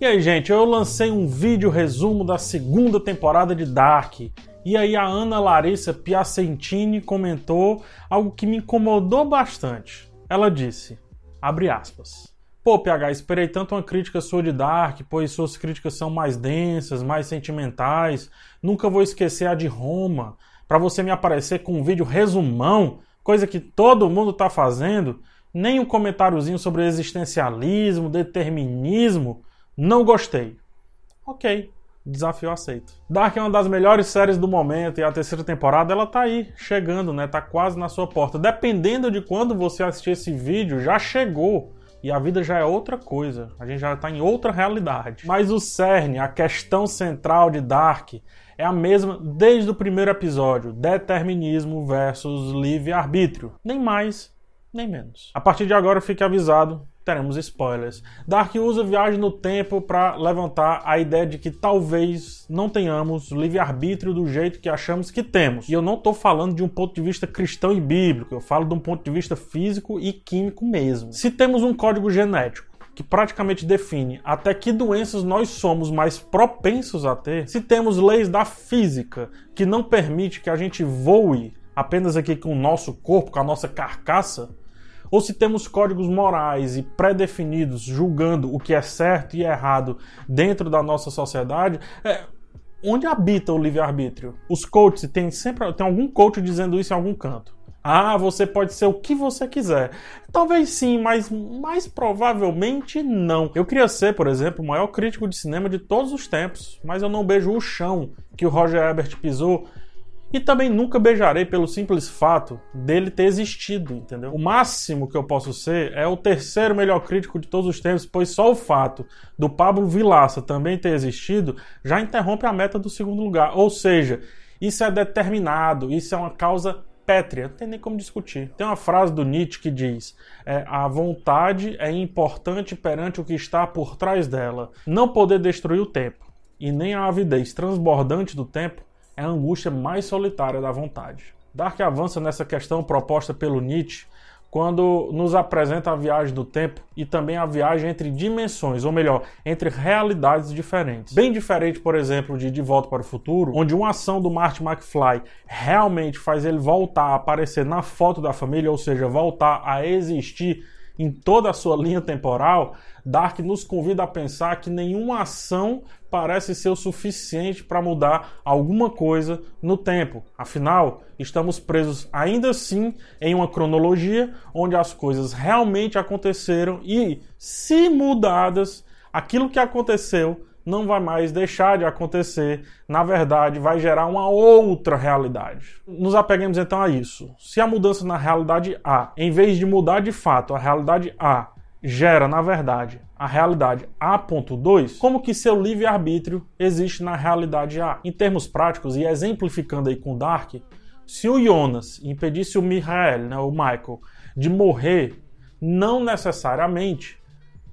E aí, gente, eu lancei um vídeo resumo da segunda temporada de Dark. E aí a Ana Larissa Piacentini comentou algo que me incomodou bastante. Ela disse, abre aspas, Pô, PH, esperei tanto uma crítica sua de Dark, pois suas críticas são mais densas, mais sentimentais. Nunca vou esquecer a de Roma, para você me aparecer com um vídeo resumão, coisa que todo mundo tá fazendo. Nem um comentáriozinho sobre existencialismo, determinismo. Não gostei. Ok, desafio aceito. Dark é uma das melhores séries do momento e a terceira temporada ela tá aí, chegando, né? Tá quase na sua porta. Dependendo de quando você assistir esse vídeo, já chegou. E a vida já é outra coisa, a gente já está em outra realidade. Mas o cerne, a questão central de Dark, é a mesma desde o primeiro episódio: determinismo versus livre-arbítrio. Nem mais, nem menos. A partir de agora, fique avisado: teremos spoilers. Dark usa viagem no tempo para levantar a ideia de que talvez não tenhamos livre-arbítrio do jeito que achamos que temos. E eu não estou falando de um ponto de vista cristão e bíblico, eu falo de um ponto de vista físico e químico mesmo. Se temos um código genético que praticamente define até que doenças nós somos mais propensos a ter, se temos leis da física que não permite que a gente voe apenas aqui com o nosso corpo, com a nossa carcaça, ou se temos códigos morais e pré-definidos julgando o que é certo e errado dentro da nossa sociedade, é, onde habita o livre-arbítrio? Os coaches, tem sempre tem algum coach dizendo isso em algum canto. Ah, você pode ser o que você quiser. Talvez sim, mas mais provavelmente não. Eu queria ser, por exemplo, o maior crítico de cinema de todos os tempos, mas eu não beijo o chão que o Roger Ebert pisou e também nunca beijarei pelo simples fato dele ter existido, entendeu? O máximo que eu posso ser é o terceiro melhor crítico de todos os tempos, pois só o fato do Pablo Vilaça também ter existido já interrompe a meta do segundo lugar. Ou seja, isso é determinado, isso é uma causa pétrea, não tem nem como discutir. Tem uma frase do Nietzsche que diz: é, a vontade é importante perante o que está por trás dela. Não poder destruir o tempo e nem a avidez transbordante do tempo é a angústia mais solitária da vontade. Dark avança nessa questão proposta pelo Nietzsche quando nos apresenta a viagem do tempo e também a viagem entre dimensões, ou melhor, entre realidades diferentes. Bem diferente, por exemplo, de De Volta para o Futuro, onde uma ação do Marty McFly realmente faz ele voltar a aparecer na foto da família, ou seja, voltar a existir em toda a sua linha temporal, Dark nos convida a pensar que nenhuma ação parece ser o suficiente para mudar alguma coisa no tempo. Afinal, estamos presos ainda assim em uma cronologia onde as coisas realmente aconteceram e, se mudadas, aquilo que aconteceu não vai mais deixar de acontecer, na verdade, vai gerar uma outra realidade. Nos apeguemos então a isso. Se a mudança na realidade A, em vez de mudar de fato a realidade A, gera, na verdade, a realidade A.2, como que seu livre-arbítrio existe na realidade A? Em termos práticos, e exemplificando aí com Dark, se o Jonas impedisse o Michael, né, o Michael, de morrer, não necessariamente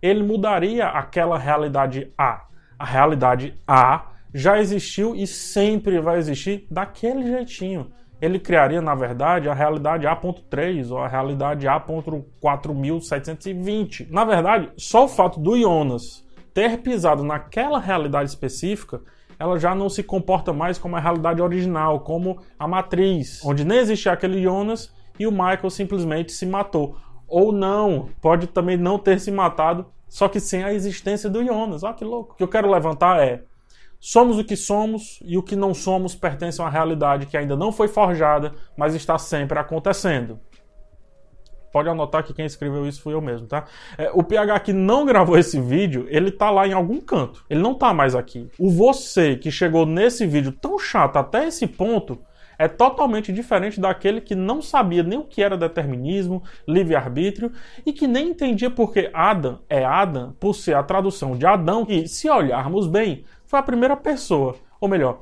ele mudaria aquela realidade A a realidade A já existiu e sempre vai existir daquele jeitinho. Ele criaria, na verdade, a realidade A.3 ou a realidade A.4720. Na verdade, só o fato do Jonas ter pisado naquela realidade específica, ela já não se comporta mais como a realidade original, como a matriz, onde nem existia aquele Jonas e o Michael simplesmente se matou. Ou não, pode também não ter se matado só que sem a existência do Jonas. Olha que louco. O que eu quero levantar é: somos o que somos e o que não somos pertence a uma realidade que ainda não foi forjada, mas está sempre acontecendo. Pode anotar que quem escreveu isso fui eu mesmo, tá? É, o PH que não gravou esse vídeo, ele tá lá em algum canto. Ele não tá mais aqui. O você que chegou nesse vídeo tão chato até esse ponto, é totalmente diferente daquele que não sabia nem o que era determinismo, livre-arbítrio e que nem entendia porque Adam é Adam por ser a tradução de Adão, e se olharmos bem, foi a primeira pessoa, ou melhor,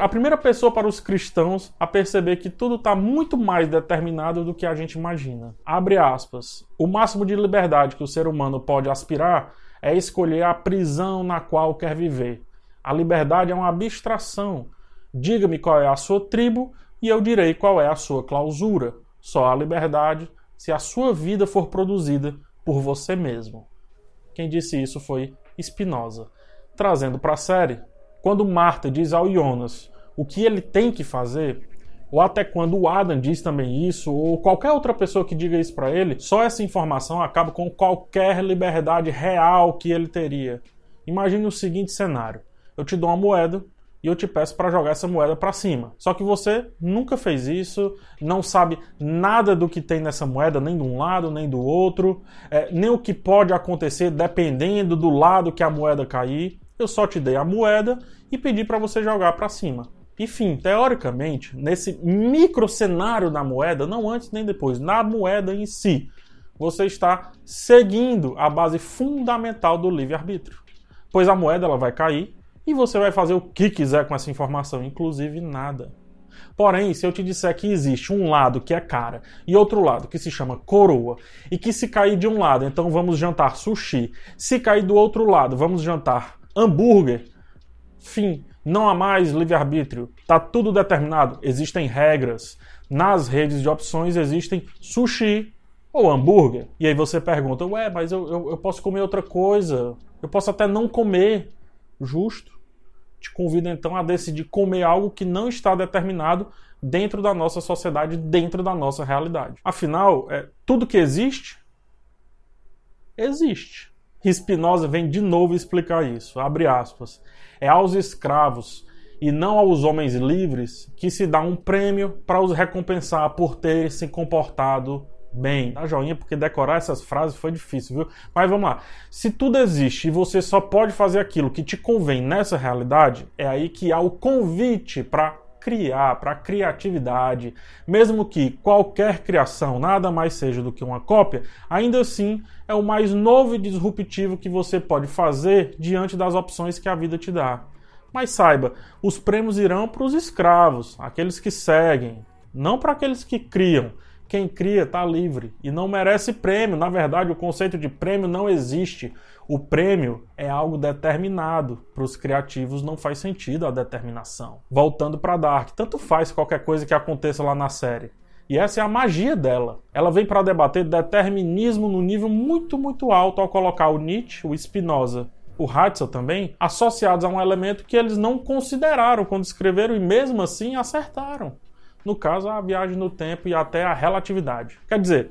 a primeira pessoa para os cristãos a perceber que tudo está muito mais determinado do que a gente imagina. Abre aspas. O máximo de liberdade que o ser humano pode aspirar é escolher a prisão na qual quer viver. A liberdade é uma abstração Diga-me qual é a sua tribo e eu direi qual é a sua clausura. Só há liberdade se a sua vida for produzida por você mesmo. Quem disse isso foi Spinoza. Trazendo para a série, quando Marta diz ao Jonas o que ele tem que fazer, ou até quando o Adam diz também isso, ou qualquer outra pessoa que diga isso para ele, só essa informação acaba com qualquer liberdade real que ele teria. Imagine o seguinte cenário: eu te dou uma moeda e eu te peço para jogar essa moeda para cima. Só que você nunca fez isso, não sabe nada do que tem nessa moeda, nem de um lado nem do outro, é, nem o que pode acontecer dependendo do lado que a moeda cair. Eu só te dei a moeda e pedi para você jogar para cima. Enfim, teoricamente, nesse micro cenário da moeda, não antes nem depois, na moeda em si, você está seguindo a base fundamental do livre-arbítrio. Pois a moeda ela vai cair e você vai fazer o que quiser com essa informação, inclusive nada. Porém, se eu te disser que existe um lado que é cara e outro lado que se chama coroa, e que se cair de um lado, então vamos jantar sushi, se cair do outro lado, vamos jantar hambúrguer, fim. Não há mais livre-arbítrio. Está tudo determinado. Existem regras. Nas redes de opções existem sushi ou hambúrguer. E aí você pergunta, ué, mas eu, eu, eu posso comer outra coisa. Eu posso até não comer. Justo. Te convido então a decidir comer algo que não está determinado dentro da nossa sociedade, dentro da nossa realidade. Afinal, é, tudo que existe, existe. Spinoza vem de novo explicar isso. Abre aspas. É aos escravos e não aos homens livres que se dá um prêmio para os recompensar por terem se comportado bem. Dá joinha porque decorar essas frases foi difícil, viu? Mas vamos lá. Se tudo existe e você só pode fazer aquilo que te convém nessa realidade, é aí que há o convite para criar, para criatividade, mesmo que qualquer criação nada mais seja do que uma cópia, ainda assim é o mais novo e disruptivo que você pode fazer diante das opções que a vida te dá. Mas saiba, os prêmios irão para os escravos, aqueles que seguem, não para aqueles que criam. Quem cria está livre e não merece prêmio. Na verdade, o conceito de prêmio não existe. O prêmio é algo determinado. Para os criativos não faz sentido a determinação. Voltando para Dark, tanto faz qualquer coisa que aconteça lá na série. E essa é a magia dela. Ela vem para debater determinismo no nível muito, muito alto ao colocar o Nietzsche, o Spinoza, o Herzl também, associados a um elemento que eles não consideraram quando escreveram e mesmo assim acertaram no caso, a viagem no tempo e até a relatividade. Quer dizer,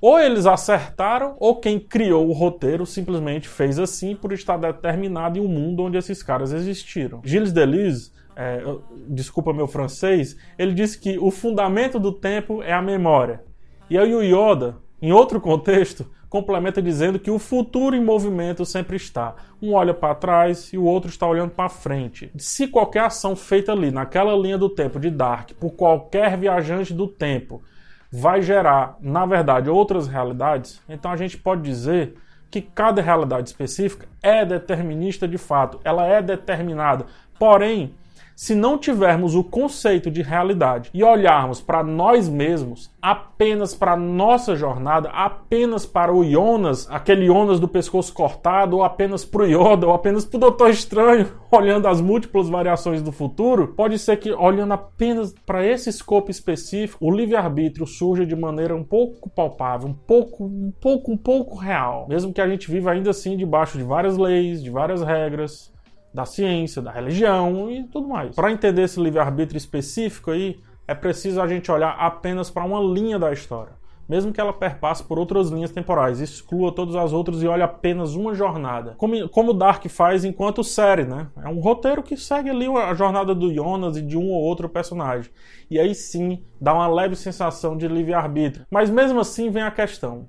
ou eles acertaram, ou quem criou o roteiro simplesmente fez assim por estar determinado em um mundo onde esses caras existiram. Gilles Deleuze, é, desculpa meu francês, ele disse que o fundamento do tempo é a memória. E aí o Yoda, em outro contexto, complementa dizendo que o futuro em movimento sempre está. Um olha para trás e o outro está olhando para frente. Se qualquer ação feita ali naquela linha do tempo de Dark por qualquer viajante do tempo vai gerar, na verdade, outras realidades, então a gente pode dizer que cada realidade específica é determinista de fato, ela é determinada. Porém, se não tivermos o conceito de realidade e olharmos para nós mesmos, apenas para nossa jornada, apenas para o Jonas, aquele Jonas do pescoço cortado, ou apenas para o Yoda, ou apenas para o Doutor Estranho, olhando as múltiplas variações do futuro, pode ser que olhando apenas para esse escopo específico, o livre-arbítrio surja de maneira um pouco palpável, um pouco, um pouco, um pouco real. Mesmo que a gente viva ainda assim debaixo de várias leis, de várias regras, da ciência, da religião e tudo mais. Para entender esse livre-arbítrio específico aí, é preciso a gente olhar apenas para uma linha da história. Mesmo que ela perpasse por outras linhas temporais, exclua todas as outras e olhe apenas uma jornada. Como, como Dark faz enquanto série, né? É um roteiro que segue ali a jornada do Jonas e de um ou outro personagem. E aí sim dá uma leve sensação de livre-arbítrio. Mas mesmo assim vem a questão: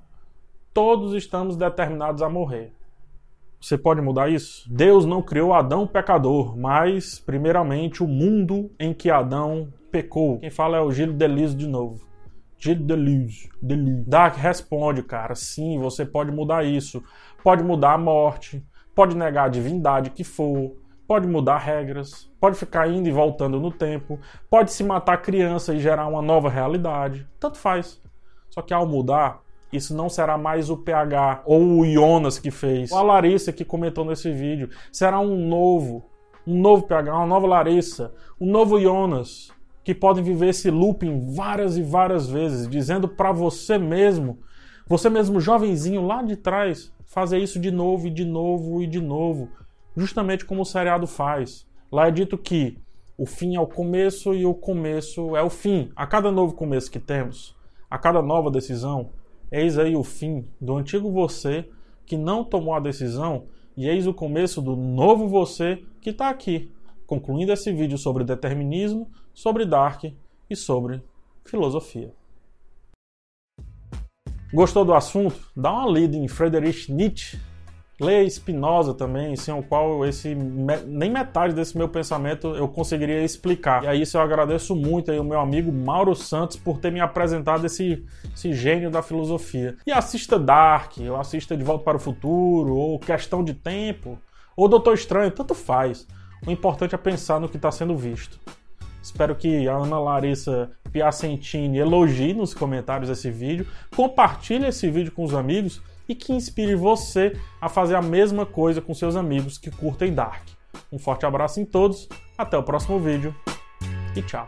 todos estamos determinados a morrer. Você pode mudar isso? Deus não criou Adão pecador, mas, primeiramente, o mundo em que Adão pecou. Quem fala é o Gilles Deleuze de novo. Gilles Deleuze. Deleuze. Dark responde, cara. Sim, você pode mudar isso. Pode mudar a morte. Pode negar a divindade que for. Pode mudar regras. Pode ficar indo e voltando no tempo. Pode se matar criança e gerar uma nova realidade. Tanto faz. Só que ao mudar, isso não será mais o PH ou o Jonas que fez, ou a Larissa que comentou nesse vídeo. Será um novo, um novo PH, uma nova Larissa, um novo Jonas que podem viver esse looping várias e várias vezes, dizendo para você mesmo, você mesmo jovenzinho lá de trás, fazer isso de novo e de novo e de novo, justamente como o seriado faz. Lá é dito que o fim é o começo e o começo é o fim. A cada novo começo que temos, a cada nova decisão, eis aí o fim do antigo você que não tomou a decisão e eis o começo do novo você que está aqui, concluindo esse vídeo sobre determinismo, sobre Dark e sobre filosofia. Gostou do assunto? Dá uma lida em Friedrich Nietzsche. Leia Spinoza também, sem o qual esse nem metade desse meu pensamento eu conseguiria explicar. E aí isso eu agradeço muito aí o meu amigo Mauro Santos por ter me apresentado esse, esse gênio da filosofia. E assista Dark, ou assista De Volta para o Futuro, ou Questão de Tempo, ou Doutor Estranho, tanto faz. O importante é pensar no que está sendo visto. Espero que a Ana Larissa Piacentini elogie nos comentários esse vídeo, compartilhe esse vídeo com os amigos e que inspire você a fazer a mesma coisa com seus amigos que curtem Dark. Um forte abraço em todos, até o próximo vídeo e tchau!